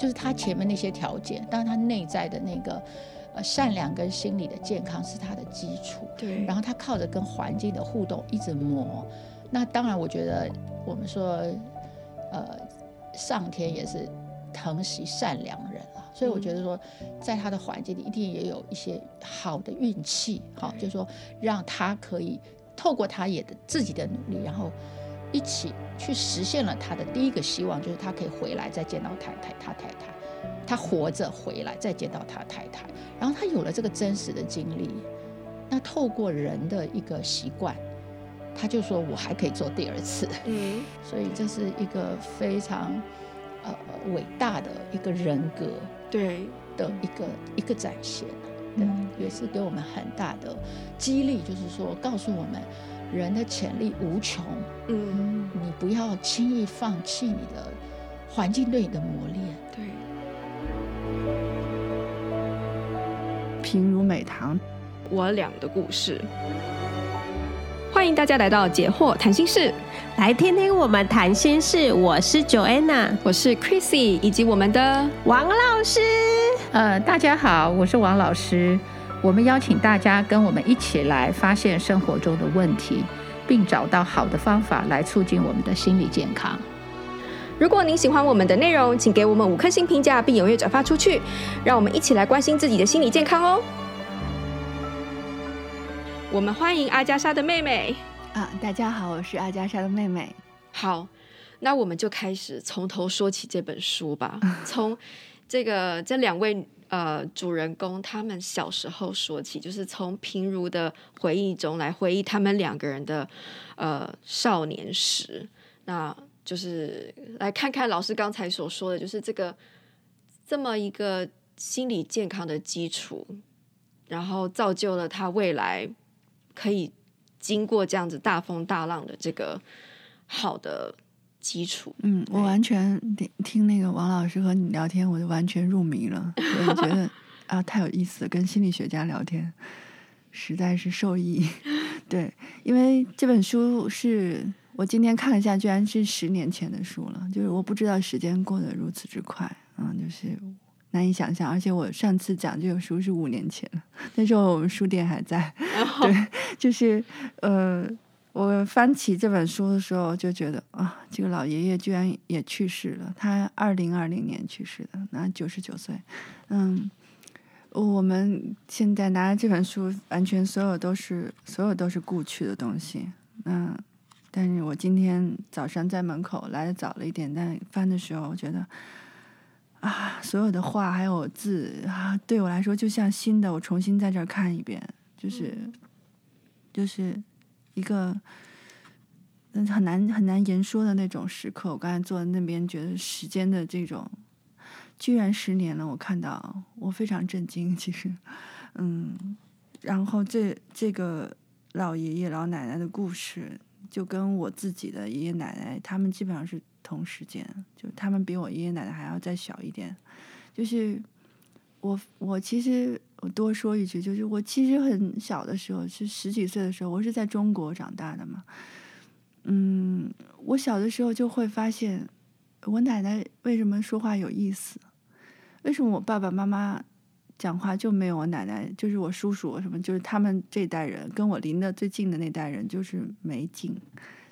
就是他前面那些条件，当然他内在的那个呃善良跟心理的健康是他的基础。对。然后他靠着跟环境的互动一直磨。那当然，我觉得我们说，呃，上天也是疼惜善良人啊，所以我觉得说，在他的环境里一定也有一些好的运气，好，就是说让他可以透过他也的自己的努力，然后一起去实现了他的第一个希望，就是他可以回来再见到太太，他太太，他活着回来再见到他太太，然后他有了这个真实的经历，那透过人的一个习惯。他就说：“我还可以做第二次。”嗯，所以这是一个非常呃伟大的一个人格对的一个一个展现，对，也是给我们很大的激励，就是说告诉我们人的潜力无穷。嗯，你不要轻易放弃你的环境对你的磨练。对，平如美堂，我俩的故事。欢迎大家来到解惑谈心室，来听听我们谈心事。我是 Joanna，我是 Chrissy，以及我们的王老师。呃，大家好，我是王老师。我们邀请大家跟我们一起来发现生活中的问题，并找到好的方法来促进我们的心理健康。如果您喜欢我们的内容，请给我们五颗星评价，并踊跃转发出去，让我们一起来关心自己的心理健康哦。我们欢迎阿加莎的妹妹啊！大家好，我是阿加莎的妹妹。好，那我们就开始从头说起这本书吧。从这个这两位呃主人公他们小时候说起，就是从平如的回忆中来回忆他们两个人的呃少年时。那就是来看看老师刚才所说的，就是这个这么一个心理健康的基础，然后造就了他未来。可以经过这样子大风大浪的这个好的基础，嗯，我完全听听那个王老师和你聊天，我就完全入迷了。我觉得 啊，太有意思了，跟心理学家聊天实在是受益。对，因为这本书是我今天看了一下，居然是十年前的书了，就是我不知道时间过得如此之快，嗯，就是。难以想象，而且我上次讲这个书是五年前，那时候我们书店还在。对，就是呃，我翻起这本书的时候就觉得啊，这个老爷爷居然也去世了。他二零二零年去世的，那九十九岁。嗯，我们现在拿着这本书，完全所有都是所有都是故去的东西。嗯，但是我今天早上在门口来的早了一点，但翻的时候我觉得。啊，所有的话还有字啊，对我来说就像新的，我重新在这儿看一遍，就是，就是一个嗯很难很难言说的那种时刻。我刚才坐在那边，觉得时间的这种，居然十年了，我看到我非常震惊。其实，嗯，然后这这个老爷爷老奶奶的故事，就跟我自己的爷爷奶奶，他们基本上是。同时间，就他们比我爷爷奶奶还要再小一点。就是我，我其实我多说一句，就是我其实很小的时候，是十几岁的时候，我是在中国长大的嘛。嗯，我小的时候就会发现，我奶奶为什么说话有意思？为什么我爸爸妈妈讲话就没有我奶奶？就是我叔叔什么，就是他们这代人跟我离得最近的那代人，就是没劲。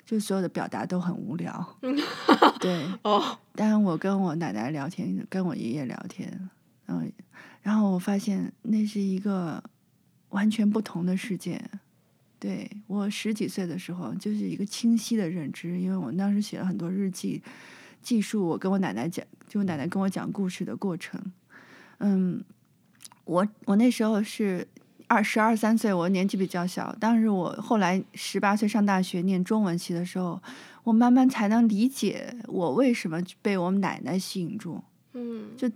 就所有的表达都很无聊，对哦。但我跟我奶奶聊天，跟我爷爷聊天，嗯，然后我发现那是一个完全不同的世界。对，我十几岁的时候，就是一个清晰的认知，因为我当时写了很多日记，记述我跟我奶奶讲，就我奶奶跟我讲故事的过程。嗯，我我那时候是。二十二三岁，我年纪比较小。当时我后来十八岁上大学念中文系的时候，我慢慢才能理解我为什么被我奶奶吸引住。嗯，就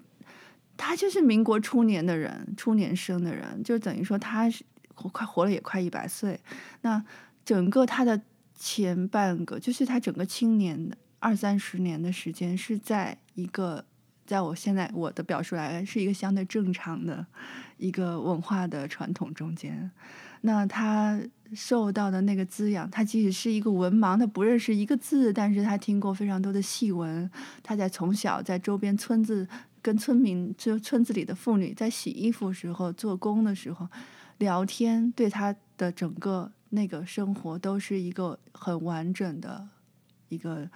他就是民国初年的人，初年生的人，就等于说他是快活了也快一百岁。那整个他的前半个，就是他整个青年的二三十年的时间，是在一个。在我现在我的表述来是一个相对正常的一个文化的传统中间，那他受到的那个滋养，他即使是一个文盲，他不认识一个字，但是他听过非常多的戏文，他在从小在周边村子跟村民就村子里的妇女在洗衣服时候、做工的时候聊天，对她的整个那个生活都是一个很完整的一个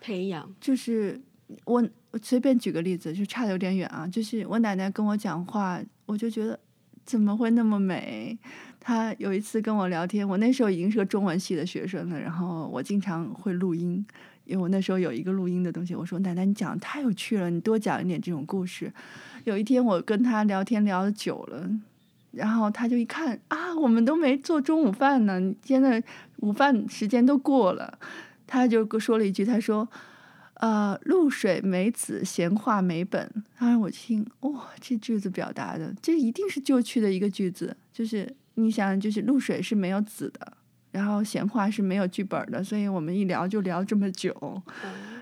培养。就是我我随便举个例子，就差的有点远啊。就是我奶奶跟我讲话，我就觉得怎么会那么美？她有一次跟我聊天，我那时候已经是个中文系的学生了，然后我经常会录音。因为我那时候有一个录音的东西，我说奶奶，你讲的太有趣了，你多讲一点这种故事。有一天我跟他聊天聊得久了，然后他就一看啊，我们都没做中午饭呢，现在午饭时间都过了，他就说了一句，他说：“呃，露水没子，闲话没本。”他让我听，哇、哦，这句子表达的，这一定是旧去的一个句子，就是你想，就是露水是没有子的。然后闲话是没有剧本的，所以我们一聊就聊这么久。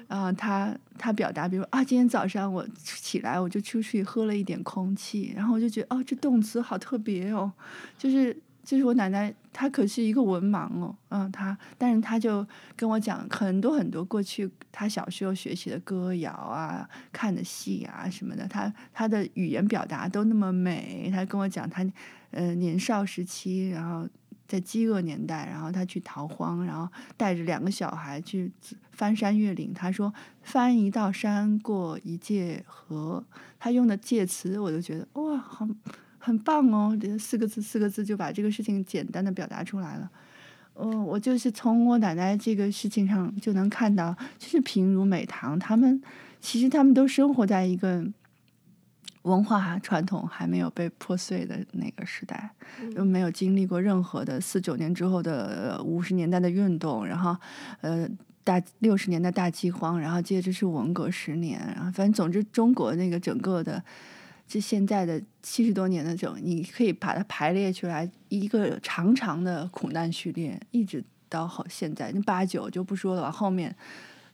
然后他他表达，比如啊，今天早上我起来我就出去喝了一点空气，然后我就觉得哦，这动词好特别哦，就是就是我奶奶她可是一个文盲哦，嗯，她但是她就跟我讲很多很多过去她小时候学习的歌谣啊、看的戏啊什么的，她她的语言表达都那么美。她跟我讲她呃年少时期，然后。在饥饿年代，然后他去逃荒，然后带着两个小孩去翻山越岭。他说：“翻一道山，过一界河。”他用的介词，我就觉得哇，好很棒哦！这四个字，四个字就把这个事情简单的表达出来了。嗯，我就是从我奶奶这个事情上就能看到，就是平如美棠，他们其实他们都生活在一个。文化传统还没有被破碎的那个时代，又没有经历过任何的四九年之后的五十年代的运动，然后呃大六十年代大饥荒，然后接着是文革十年，然后反正总之中国那个整个的就现在的七十多年的这种，你可以把它排列出来一个长长的苦难序列，一直到好现在那八九就不说了，往后面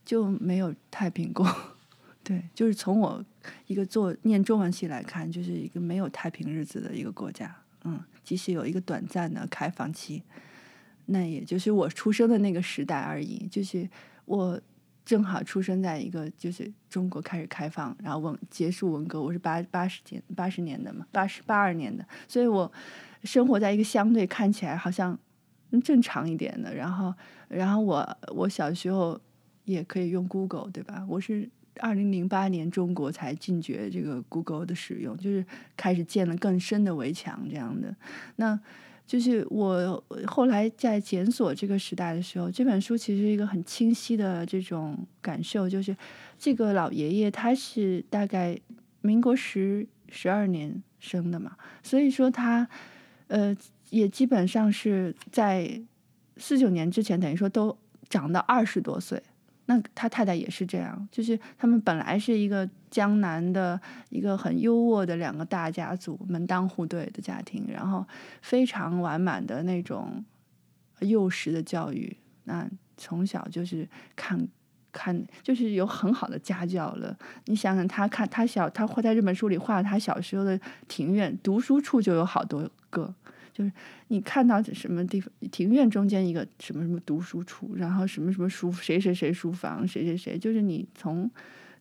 就没有太平过。对，就是从我一个做念中文系来看，就是一个没有太平日子的一个国家。嗯，即使有一个短暂的开放期，那也就是我出生的那个时代而已。就是我正好出生在一个就是中国开始开放，然后文结束文革，我是八八十年八十年的嘛，八十八二年的，所以我生活在一个相对看起来好像正常一点的。然后，然后我我小时候也可以用 Google，对吧？我是。二零零八年，中国才禁绝这个 Google 的使用，就是开始建了更深的围墙这样的。那就是我后来在检索这个时代的时候，这本书其实一个很清晰的这种感受，就是这个老爷爷他是大概民国十十二年生的嘛，所以说他呃也基本上是在四九年之前，等于说都长到二十多岁。那他太太也是这样，就是他们本来是一个江南的一个很优渥的两个大家族，门当户对的家庭，然后非常完满的那种幼时的教育，那从小就是看看，就是有很好的家教了。你想想，他看他小，他画在这本书里画他小时候的庭院，读书处就有好多个。就是你看到什么地方，庭院中间一个什么什么读书处，然后什么什么书，谁谁谁书房，谁谁谁，就是你从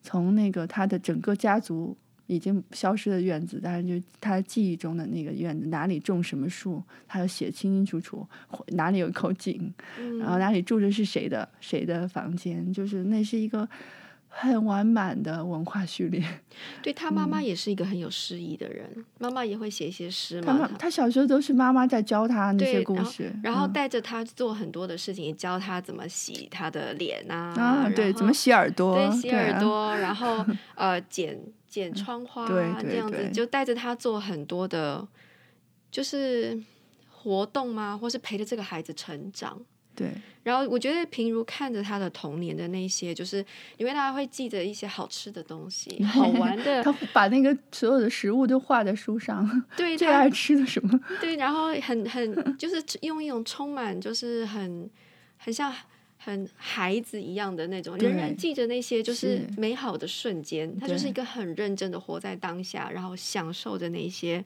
从那个他的整个家族已经消失的院子，但是就他记忆中的那个院子，哪里种什么树，他要写清清楚楚，哪里有口井，然后哪里住着是谁的谁的房间，就是那是一个。很完满的文化序列。对，他妈妈也是一个很有诗意的人，妈妈也会写一些诗嘛。他他小时候都是妈妈在教他那些故事，然后带着他做很多的事情，教他怎么洗他的脸啊，啊，对，怎么洗耳朵，对，洗耳朵，然后 呃，剪剪窗花啊，这样子就带着他做很多的，就是活动嘛，或是陪着这个孩子成长。对，然后我觉得平如看着他的童年的那些，就是因为他会记得一些好吃的东西、好玩的，他把那个所有的食物都画在书上。对，最爱吃的什么？对，然后很很就是用一种充满就是很很像很孩子一样的那种，仍然记着那些就是美好的瞬间。他就是一个很认真的活在当下，然后享受着那些。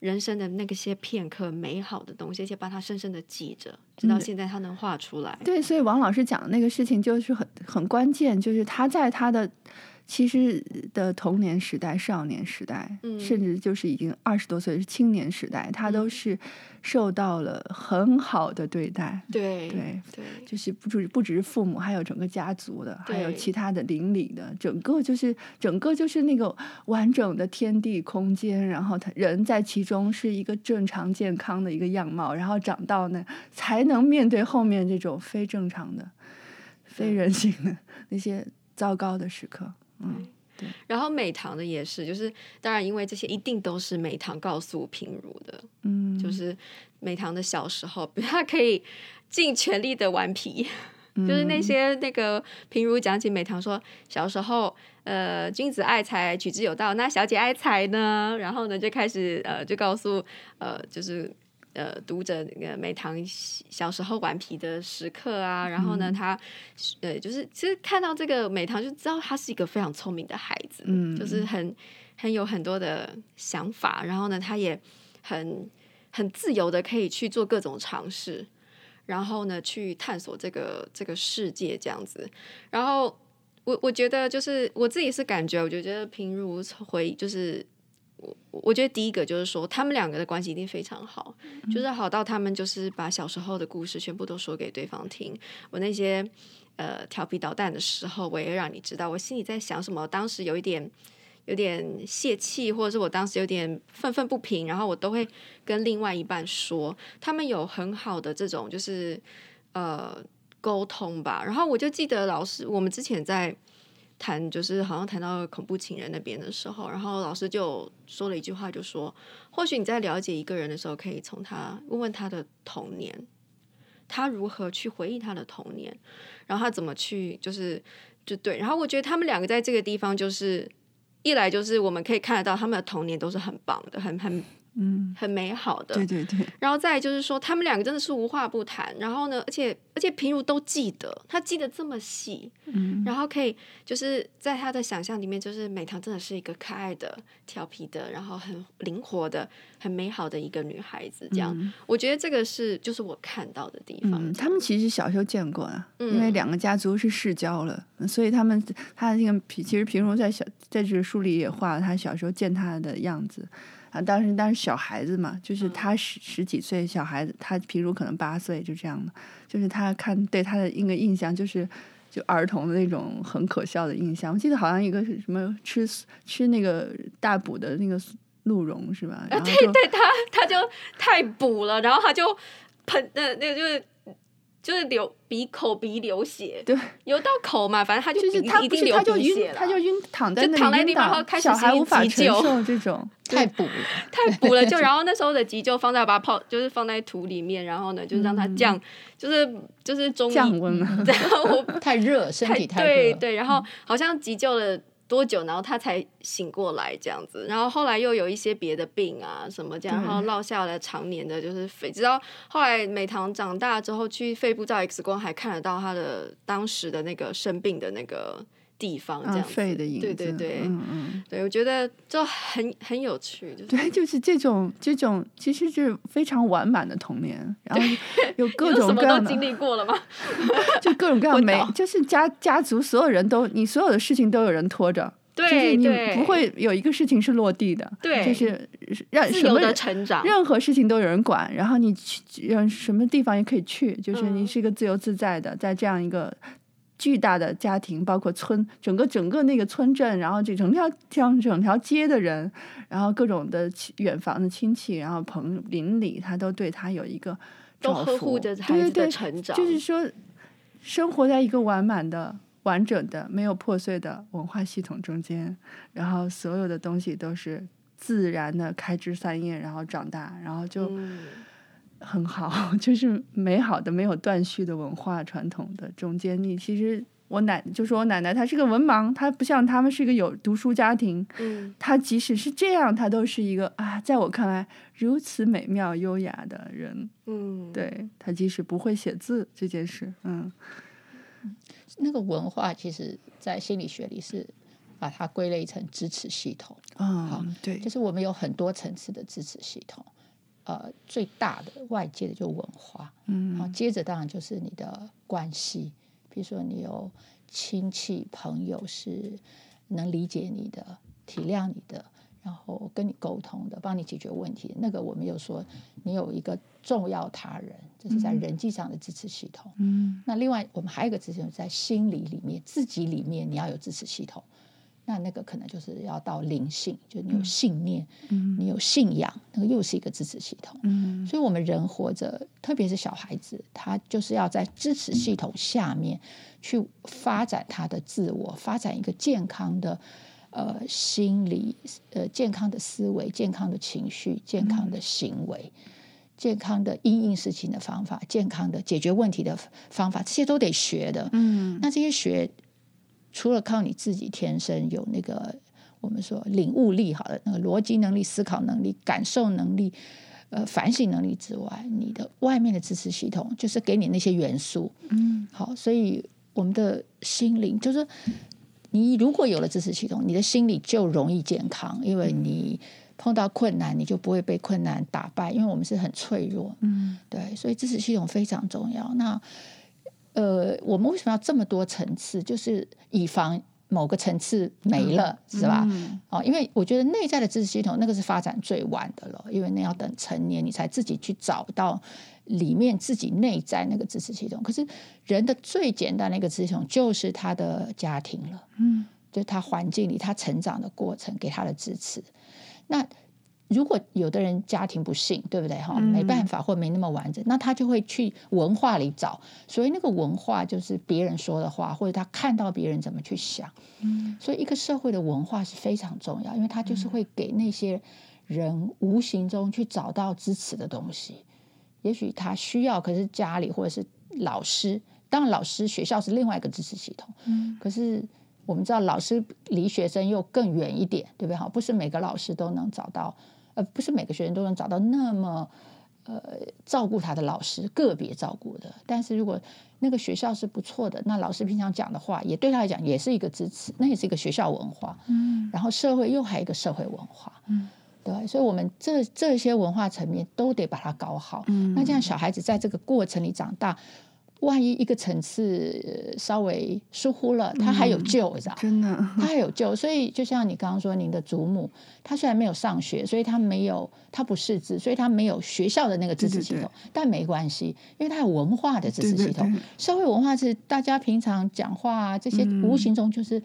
人生的那个些片刻美好的东西，而且把它深深的记着，直到现在他能画出来。对，所以王老师讲的那个事情就是很很关键，就是他在他的其实的童年时代、少年时代，嗯、甚至就是已经二十多岁是青年时代，他都是受到了很好的对待。对对对，就是不只不只是父母，还有整个家族的，还有其他的邻里的，整个就是整个就是那个完整的天地空间，然后他人在其中是一个正常健康的一个样貌，然后长到呢才能面对后面这种非正常的、非人性的那些糟糕的时刻。嗯，对。然后美棠的也是，就是当然，因为这些一定都是美棠告诉平如的。嗯，就是美棠的小时候，他可以尽全力的顽皮，嗯、就是那些那个平如讲起美棠说，小时候呃君子爱财，取之有道，那小姐爱财呢？然后呢就开始呃就告诉呃就是。呃，读者那个美棠小时候顽皮的时刻啊，然后呢，他呃，就是其实看到这个美棠就知道他是一个非常聪明的孩子，嗯，就是很很有很多的想法，然后呢，他也很很自由的可以去做各种尝试，然后呢，去探索这个这个世界这样子。然后我我觉得就是我自己是感觉，我就觉得平如回就是。我我觉得第一个就是说，他们两个的关系一定非常好，就是好到他们就是把小时候的故事全部都说给对方听。我那些呃调皮捣蛋的时候，我也让你知道我心里在想什么。当时有一点有点泄气，或者是我当时有点愤愤不平，然后我都会跟另外一半说。他们有很好的这种就是呃沟通吧。然后我就记得老师，我们之前在。谈就是好像谈到恐怖情人那边的时候，然后老师就说了一句话，就说：或许你在了解一个人的时候，可以从他问问他的童年，他如何去回忆他的童年，然后他怎么去就是就对。然后我觉得他们两个在这个地方，就是一来就是我们可以看得到他们的童年都是很棒的，很很。嗯，很美好的，对对对。然后再就是说，他们两个真的是无话不谈。然后呢，而且而且平如都记得，他记得这么细。嗯。然后可以就是在他的想象里面，就是美棠真的是一个可爱的、调皮的，然后很灵活的、很美好的一个女孩子。这样，嗯、我觉得这个是就是我看到的地方。嗯，他们其实小时候见过啊，嗯、因为两个家族是世交了，所以他们他那个平其实平如在小在这个书里也画了他小时候见他的样子。啊，当时当时小孩子嘛，就是他十十几岁小孩子，他平如可能八岁，就这样的，就是他看对他的一个印象就是就儿童的那种很可笑的印象。我记得好像一个是什么吃吃那个大补的那个鹿茸是吧？然后对对，他他就太补了，然后他就喷的那个就是。就是流鼻口鼻流血，对，流到口嘛，反正他就就是他不是他就晕，他就晕躺在那里，然后开始小孩无法承受 这种太补了，太补了，就然后那时候的急救放在把它泡，就是放在土里面，然后呢，就是让它降，就是就是中降温了，然后 太热，身体太热，对对，然后好像急救了。多久，然后他才醒过来这样子，然后后来又有一些别的病啊什么这样，然后落下了常年的就是肺，直到后来美棠长大之后去肺部照 X 光，还看得到他的当时的那个生病的那个地方，这样子，肺的影子，对对对，嗯嗯，对我觉得就很很有趣，就是。对，就是这种这种其实是非常完满的童年，然后有 各种各样的经历过了吗？就各种各样没，就是家家族所有人都，你所有的事情都有人拖着，对，就是你不会有一个事情是落地的，对，就是让自由的成长，任何事情都有人管，然后你去让什么地方也可以去，就是你是一个自由自在的，在这样一个。巨大的家庭，包括村整个整个那个村镇，然后这整条像整条街的人，然后各种的远房的亲戚，然后朋邻里，他都对他有一个都呵护着孩子的成长。就是说，生活在一个完满的、完整的、没有破碎的文化系统中间，然后所有的东西都是自然的开枝散叶，然后长大，然后就。嗯很好，就是美好的、没有断续的文化传统的中间。你其实我奶就说我奶奶，她是个文盲，她不像他们是一个有读书家庭。嗯，她即使是这样，她都是一个啊，在我看来如此美妙优雅的人。嗯，对，她即使不会写字这件事，嗯，那个文化其实在心理学里是把它归类成支持系统。嗯，好，对，就是我们有很多层次的支持系统。呃，最大的外界的就文化，嗯，好，接着当然就是你的关系，比如说你有亲戚朋友是能理解你的、体谅你的，然后跟你沟通的，帮你解决问题。那个我们有说，你有一个重要他人，这是在人际上的支持系统。嗯，那另外我们还有一个支持，在心理里面，自己里面你要有支持系统。那那个可能就是要到灵性，就你有信念，嗯，你有信仰，那个又是一个支持系统。嗯，所以我们人活着，特别是小孩子，他就是要在支持系统下面去发展他的自我，发展一个健康的呃心理，呃健康的思维、健康的情绪、健康的行为、健康的因应事情的方法、健康的解决问题的方法，这些都得学的。嗯，那这些学。除了靠你自己天生有那个我们说领悟力好的那个逻辑能力、思考能力、感受能力、呃反省能力之外，你的外面的支持系统就是给你那些元素。嗯，好，所以我们的心灵就是你如果有了支持系统，你的心理就容易健康，因为你碰到困难，你就不会被困难打败，因为我们是很脆弱。嗯，对，所以支持系统非常重要。那呃，我们为什么要这么多层次？就是以防某个层次没了，嗯、是吧？嗯、哦，因为我觉得内在的支持系统那个是发展最晚的了，因为那要等成年你才自己去找到里面自己内在那个支持系统。可是人的最简单的一个支持系统就是他的家庭了，嗯，就是他环境里他成长的过程给他的支持。那如果有的人家庭不幸，对不对哈？没办法或没那么完整，那他就会去文化里找。所以那个文化就是别人说的话，或者他看到别人怎么去想。所以一个社会的文化是非常重要，因为他就是会给那些人无形中去找到支持的东西。也许他需要，可是家里或者是老师，当然老师学校是另外一个支持系统。可是。我们知道老师离学生又更远一点，对不对？哈，不是每个老师都能找到，呃，不是每个学生都能找到那么呃照顾他的老师，个别照顾的。但是如果那个学校是不错的，那老师平常讲的话也对他来讲也是一个支持，那也是一个学校文化。嗯，然后社会又还有一个社会文化。嗯，对，所以我们这这些文化层面都得把它搞好。嗯，那这样小孩子在这个过程里长大。万一一个层次稍微疏忽了，他还有救，你知道？真的，他还有救。所以就像你刚刚说，您的祖母，她虽然没有上学，所以她没有，她不识字，所以她没有学校的那个知识系统。对对对，但没关系，因为她有文化的知识系统。社会文化是大家平常讲话啊，这些无形中就是、嗯、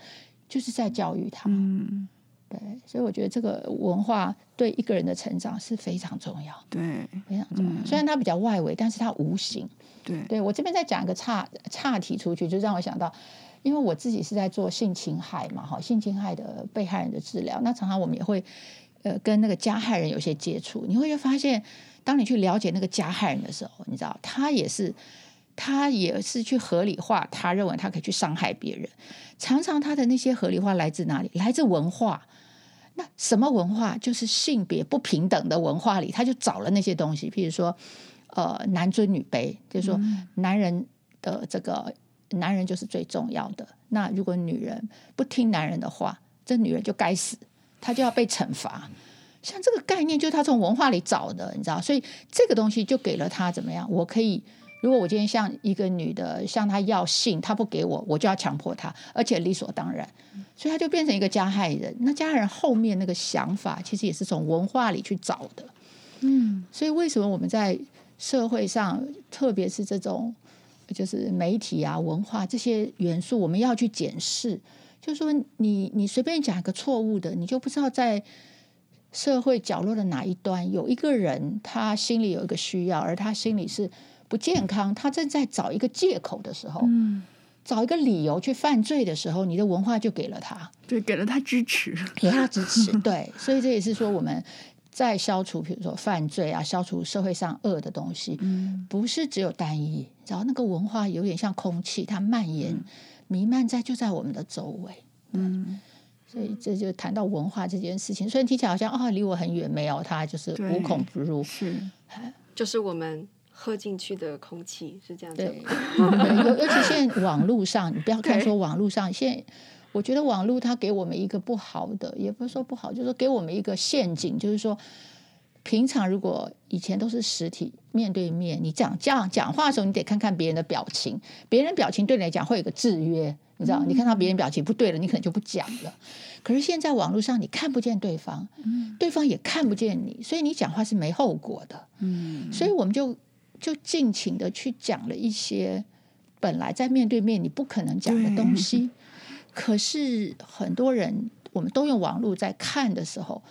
就是在教育他。嗯，对。所以我觉得这个文化对一个人的成长是非常重要。对，非常重要。嗯、虽然它比较外围，但是它无形。对，对我这边再讲一个岔岔题出去，就让我想到，因为我自己是在做性侵害嘛，哈，性侵害的被害人的治疗，那常常我们也会呃跟那个加害人有些接触，你会发现，当你去了解那个加害人的时候，你知道他也是他也是去合理化，他认为他可以去伤害别人，常常他的那些合理化来自哪里？来自文化。那什么文化？就是性别不平等的文化里，他就找了那些东西，譬如说。呃，男尊女卑，就是说，男人的这个男人就是最重要的。那如果女人不听男人的话，这女人就该死，她就要被惩罚。像这个概念，就是他从文化里找的，你知道？所以这个东西就给了他怎么样？我可以，如果我今天向一个女的向她要性，她不给我，我就要强迫她，而且理所当然。所以他就变成一个加害人。那加害人后面那个想法，其实也是从文化里去找的。嗯，所以为什么我们在社会上，特别是这种就是媒体啊、文化这些元素，我们要去检视。就是说你，你你随便讲一个错误的，你就不知道在社会角落的哪一端有一个人，他心里有一个需要，而他心里是不健康，他正在找一个借口的时候，嗯，找一个理由去犯罪的时候，你的文化就给了他，对，给了他支持，给他支持，对，所以这也是说我们。在消除，比如说犯罪啊，消除社会上恶的东西，嗯，不是只有单一，然后那个文化有点像空气，它蔓延、弥漫在就在我们的周围，嗯，所以这就谈到文化这件事情，虽然听起来好像啊、哦、离我很远，没有它就是无孔不入，是，就是我们喝进去的空气是这样子，对，尤尤其现在网络上，你不要看说网络上现在。我觉得网络它给我们一个不好的，也不是说不好，就是说给我们一个陷阱，就是说，平常如果以前都是实体面对面，你讲这样讲话的时候，你得看看别人的表情，别人表情对你来讲会有个制约，你知道，你看到别人表情不对了，你可能就不讲了。可是现在网络上你看不见对方，对方也看不见你，所以你讲话是没后果的。嗯，所以我们就就尽情的去讲了一些本来在面对面你不可能讲的东西。可是很多人，我们都用网络在看的时候，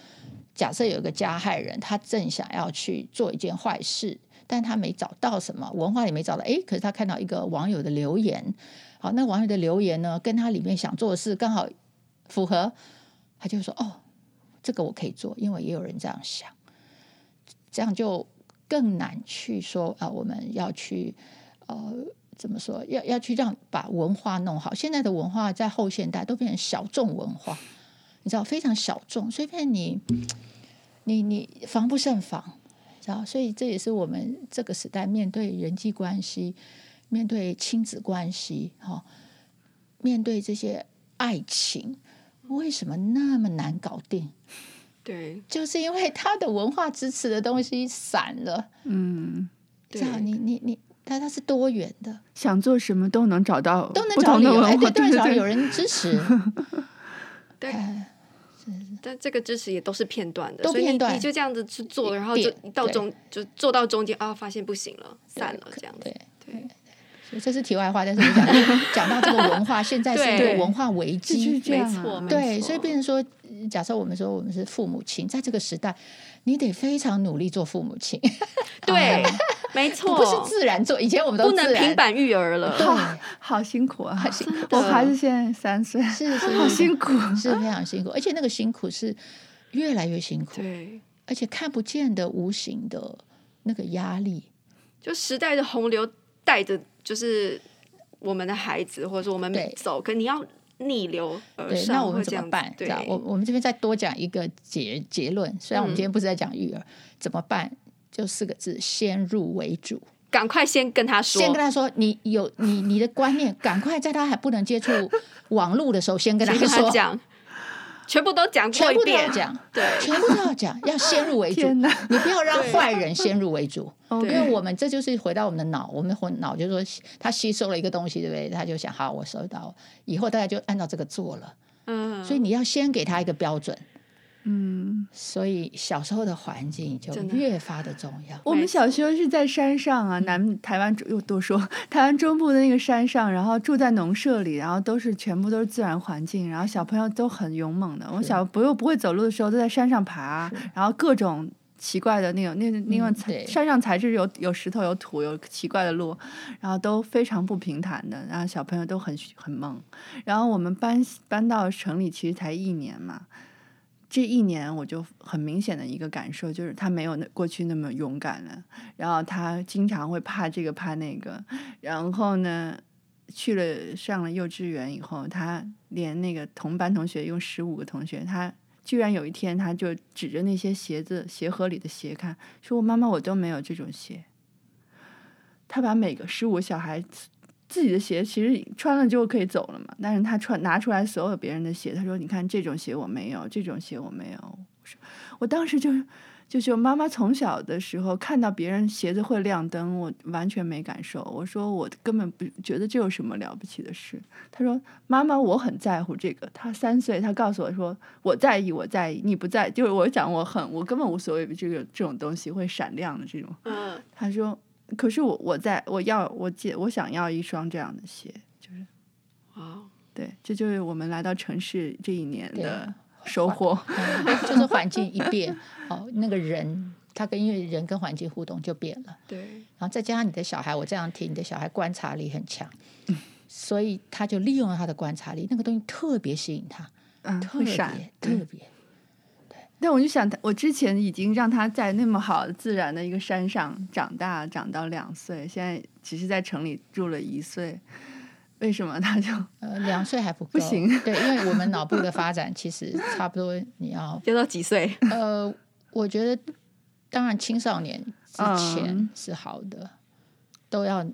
假设有一个加害人，他正想要去做一件坏事，但他没找到什么文化也没找到，诶，可是他看到一个网友的留言。好，那网友的留言呢，跟他里面想做的事刚好符合，他就说：“哦，这个我可以做，因为也有人这样想。”这样就更难去说啊，我们要去呃，怎么说？要要去让把文化弄好。现在的文化在后现代都变成小众文化，你知道，非常小众，所以变你你你防不胜防，知道？所以这也是我们这个时代面对人际关系。面对亲子关系，哈，面对这些爱情，为什么那么难搞定？对，就是因为他的文化支持的东西散了。嗯，这样你你你，他他是多元的，想做什么都能找到，都能找理由，哎，对，都能找有人支持。对，但这个支持也都是片段的，都片段，所以你，就这样子去做，然后就到中就做到中间啊，发现不行了，散了，这样子，对对。这是题外话，但是我讲讲到这个文化，现在是一个文化危机，没错，对，所以变成说，假设我们说我们是父母亲，在这个时代，你得非常努力做父母亲，对，没错，不是自然做，以前我们都不能平板育儿了，对，好辛苦啊，我孩子现在三岁，是 是。好辛苦，是非常辛苦，而且那个辛苦是越来越辛苦，对，而且看不见的无形的那个压力，就时代的洪流带着。就是我们的孩子，或者说我们走，可你要逆流而上，那我们怎么办？对，我我们这边再多讲一个结结论。虽然我们今天不是在讲育儿，嗯、怎么办？就四个字：先入为主。赶快先跟他说，先跟他说，你有你你的观念，赶快在他还不能接触网络的时候，先跟他说。先跟他讲全部都讲过一遍，讲对，全部都要讲，要先入为主。你不要让坏人先入为主，因为我们这就是回到我们的脑，我们的脑就是说他吸收了一个东西，对不对？他就想，好，我收到，以后大家就按照这个做了。嗯，所以你要先给他一个标准。嗯，所以小时候的环境就越发的重要。我们小时候是在山上啊，南台湾又多说 台湾中部的那个山上，然后住在农舍里，然后都是全部都是自然环境，然后小朋友都很勇猛的。我小朋友不会走路的时候都在山上爬，然后各种奇怪的那种那那种山上材质有有石头有土有奇怪的路，然后都非常不平坦的，然后小朋友都很很猛。然后我们搬搬到城里其实才一年嘛。这一年，我就很明显的一个感受就是，他没有那过去那么勇敢了。然后他经常会怕这个怕那个。然后呢，去了上了幼稚园以后，他连那个同班同学，用十五个同学，他居然有一天他就指着那些鞋子鞋盒里的鞋看，说我妈妈我都没有这种鞋。他把每个十五小孩。自己的鞋其实穿了就可以走了嘛，但是他穿拿出来所有别人的鞋，他说：“你看这种鞋我没有，这种鞋我没有。”我说：“我当时就就是妈妈从小的时候看到别人鞋子会亮灯，我完全没感受。我说我根本不觉得这有什么了不起的事。”他说：“妈妈，我很在乎这个。”他三岁，他告诉我说：“我在意，我在意，你不在，就是我讲我很，我根本无所谓这个这种东西会闪亮的这种。”嗯，他说。可是我我在我要我借我想要一双这样的鞋，就是，啊，对，这就是我们来到城市这一年的收获，嗯、就是环境一变，哦，那个人他跟因为人跟环境互动就变了，对，然后再加上你的小孩，我这样听，你的小孩观察力很强，嗯、所以他就利用了他的观察力，那个东西特别吸引他，嗯，特别特别。但我就想，我之前已经让他在那么好自然的一个山上长大，长到两岁，现在只是在城里住了一岁，为什么他就呃两岁还不够？不行，对，因为我们脑部的发展其实差不多，你要 要到几岁？呃，我觉得当然青少年之前是好的，嗯、都要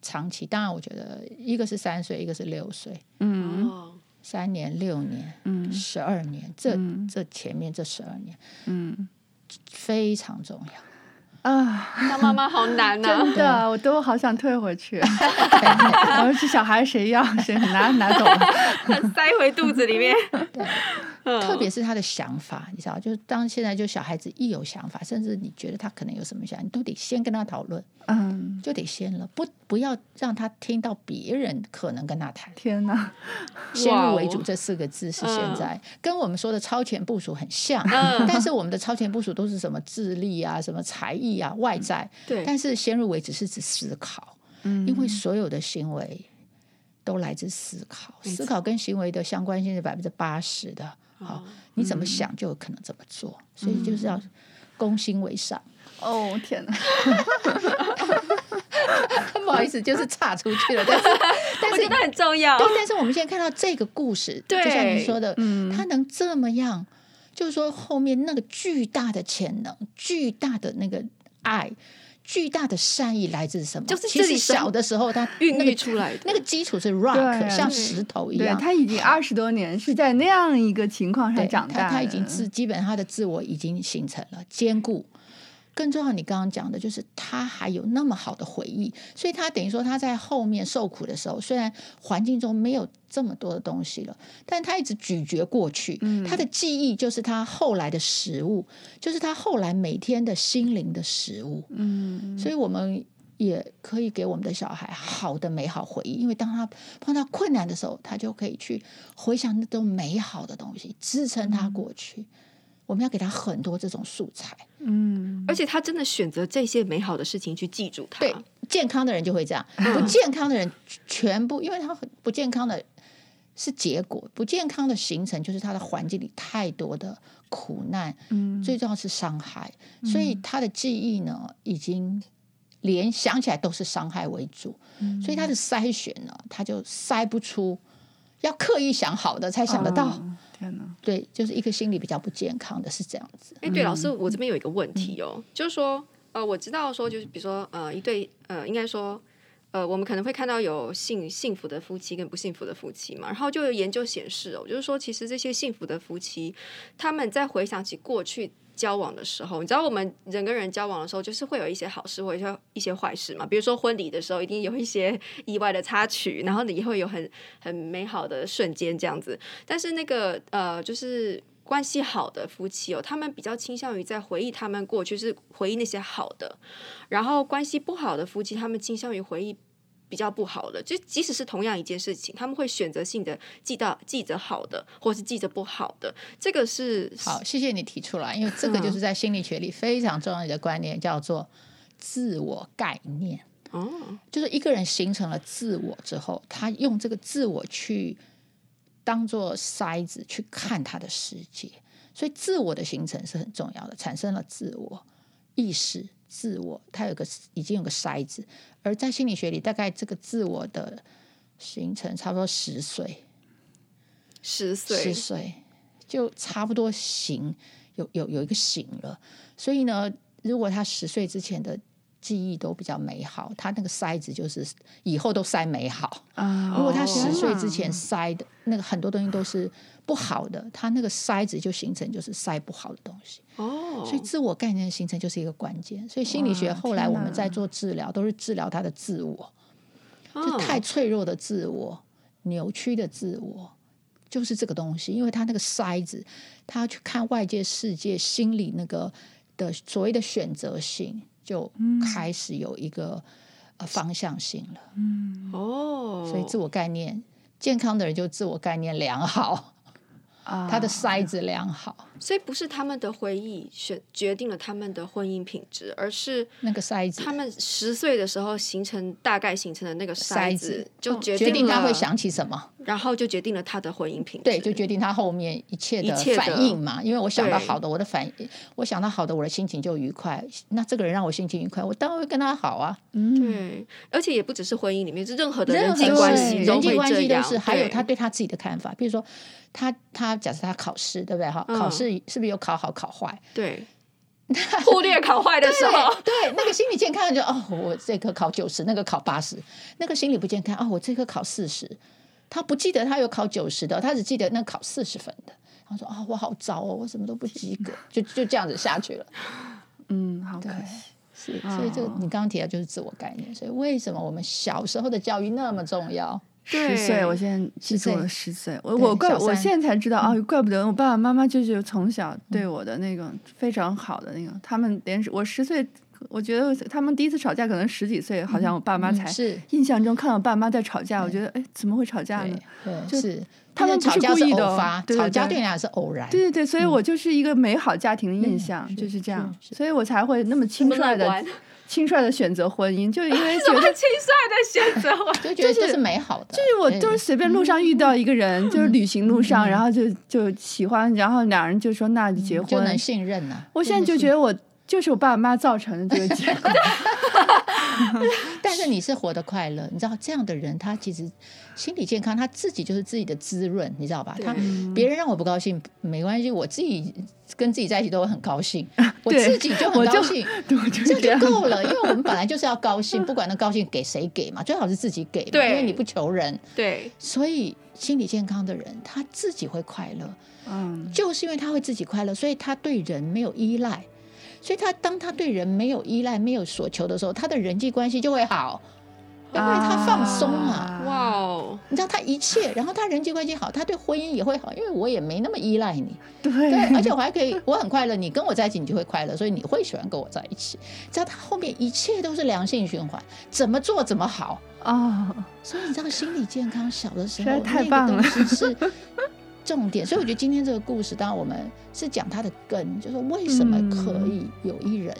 长期。当然，我觉得一个是三岁，一个是六岁。嗯。哦三年、六年、嗯、十二年，这、嗯、这前面这十二年，嗯，非常重要。啊，当妈妈好难呐、啊！真的，我都好想退回去。然后这小孩谁要谁拿拿走了，塞回肚子里面。对，特别是他的想法，你知道，就是当现在就小孩子一有想法，甚至你觉得他可能有什么想法，你都得先跟他讨论。嗯，就得先了，不不要让他听到别人可能跟他谈。天哪，先入为主这四个字是现在、嗯、跟我们说的超前部署很像，嗯、但是我们的超前部署都是什么智力啊，什么才艺啊，外在。对，但是先入为主是指思考，嗯，因为所有的行为都来自思考，思考跟行为的相关性是百分之八十的。好，你怎么想就有可能怎么做，嗯、所以就是要攻心为上。哦天哪！不好意思，就是岔出去了。但是，但是那很重要。对，但是我们现在看到这个故事，对就像你说的，嗯，他能这么样，就是说后面那个巨大的潜能、巨大的那个爱、巨大的善意来自什么？就是其实小的时候他孕育出来的那个基础是 rock，像石头一样。他已经二十多年是在那样一个情况上长大他已经自基本上他的自我已经形成了坚固。更重要，你刚刚讲的就是他还有那么好的回忆，所以他等于说他在后面受苦的时候，虽然环境中没有这么多的东西了，但他一直咀嚼过去，嗯、他的记忆就是他后来的食物，就是他后来每天的心灵的食物。嗯，所以我们也可以给我们的小孩好的美好回忆，因为当他碰到困难的时候，他就可以去回想那种美好的东西，支撑他过去。嗯我们要给他很多这种素材，嗯，而且他真的选择这些美好的事情去记住他。对，健康的人就会这样，不健康的人全部，因为他很不健康的是结果，不健康的形成就是他的环境里太多的苦难，嗯，最重要是伤害，所以他的记忆呢，已经连想起来都是伤害为主，所以他的筛选呢，他就筛不出，要刻意想好的才想得到。天哪，对，就是一个心理比较不健康的是这样子。哎，对，老师，我这边有一个问题哦，嗯、就是说，呃，我知道说，就是比如说，呃，一对，呃，应该说，呃，我们可能会看到有幸幸福的夫妻跟不幸福的夫妻嘛，然后就有研究显示哦，就是说，其实这些幸福的夫妻，他们在回想起过去。交往的时候，你知道我们人跟人交往的时候，就是会有一些好事，或者说一些坏事嘛。比如说婚礼的时候，一定有一些意外的插曲，然后你会有很很美好的瞬间这样子。但是那个呃，就是关系好的夫妻哦，他们比较倾向于在回忆他们过去，是回忆那些好的。然后关系不好的夫妻，他们倾向于回忆。比较不好的，就即使是同样一件事情，他们会选择性的记到记着好的，或是记着不好的。这个是好，谢谢你提出来，因为这个就是在心理学里非常重要的观念，叫做自我概念。哦，就是一个人形成了自我之后，他用这个自我去当做筛子去看他的世界，所以自我的形成是很重要的，产生了自我意识。自我，它有个已经有个筛子，而在心理学里，大概这个自我的形成差不多十岁，十岁，十岁就差不多醒，有有有一个醒了。所以呢，如果他十岁之前的记忆都比较美好，他那个筛子就是以后都筛美好。啊如果他十岁之前筛的那个很多东西都是不好的，他那个筛子就形成就是筛不好的东西。哦，所以自我概念的形成就是一个关键。所以心理学后来我们在做治疗，都是治疗他的自我，就太脆弱的自我、扭曲的自我，就是这个东西。因为他那个筛子，他要去看外界世界，心理那个的所谓的选择性。就开始有一个呃方向性了，嗯，哦，所以自我概念健康的人就自我概念良好。他的筛子良好，所以不是他们的回忆选决定了他们的婚姻品质，而是那个筛子。他们十岁的时候形成大概形成的那个筛子，就决定，决定他会想起什么，然后就决定了他的婚姻品质。对，就决定他后面一切的反应嘛。因为我想到好的，我的反应，我想到好的，我的心情就愉快。那这个人让我心情愉快，我当然会跟他好啊。嗯，对。而且也不只是婚姻里面，是任何的人际关系，人际关系都是。还有他对他自己的看法，比如说。他他假设他考试对不对哈？考试是不是有考好考坏？对，忽略考坏的时候，对，对那个心理健康就哦，我这科考九十，那个考八十，那个心理不健康哦，我这科考四十，他不记得他有考九十的，他只记得那考四十分的。他说啊、哦，我好糟哦，我什么都不及格，就就这样子下去了。嗯，好可惜。是，所以这个你刚刚提到就是自我概念。所以为什么我们小时候的教育那么重要？十岁，我现在记住了十岁。我我怪，我现在才知道哦，怪不得我爸爸妈妈就是从小对我的那个非常好的那个，他们连我十岁。我觉得他们第一次吵架可能十几岁，好像我爸妈才是印象中看到爸妈在吵架，我觉得哎，怎么会吵架呢？对，就是他们不是故意的，吵架对你俩是偶然。对对对，所以我就是一个美好家庭的印象，就是这样，所以我才会那么轻率的轻率的选择婚姻，就是因为 觉得轻率的选择，就觉得这是美好的。就是我就是随便路上遇到一个人，就是旅行路上，然后就就喜欢，然后两人就说那就结婚，就能信任呐。我现在就觉得我。就是我爸妈造成的这个结果，但是你是活得快乐，你知道这样的人，他其实心理健康，他自己就是自己的滋润，你知道吧？他别人让我不高兴没关系，我自己跟自己在一起都会很高兴，我自己就很高兴，这就够了。因为我们本来就是要高兴，不管那高兴给谁给嘛，最好是自己给嘛，因为你不求人。对，所以心理健康的人，他自己会快乐，嗯，就是因为他会自己快乐，所以他对人没有依赖。所以他当他对人没有依赖、没有所求的时候，他的人际关系就会好，因为他放松啊。哇哦！你知道他一切，然后他人际关系好，他对婚姻也会好，因为我也没那么依赖你。对，对，而且我还可以，我很快乐，你跟我在一起，你就会快乐，所以你会喜欢跟我在一起。只要他后面一切都是良性循环，怎么做怎么好啊。哦，所以你知道心理健康小的时候太棒了，那个东西是。重点，所以我觉得今天这个故事，当然我们是讲它的根，就是为什么可以有一人，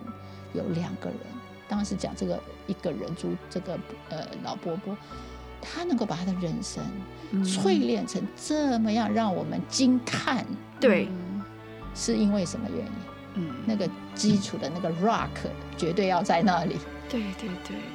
有两个人。当然是讲这个一个人，猪这个呃老伯伯，他能够把他的人生淬炼成这么样，让我们惊叹。对，是因为什么原因？嗯，那个基础的那个 rock 绝对要在那里。对对对。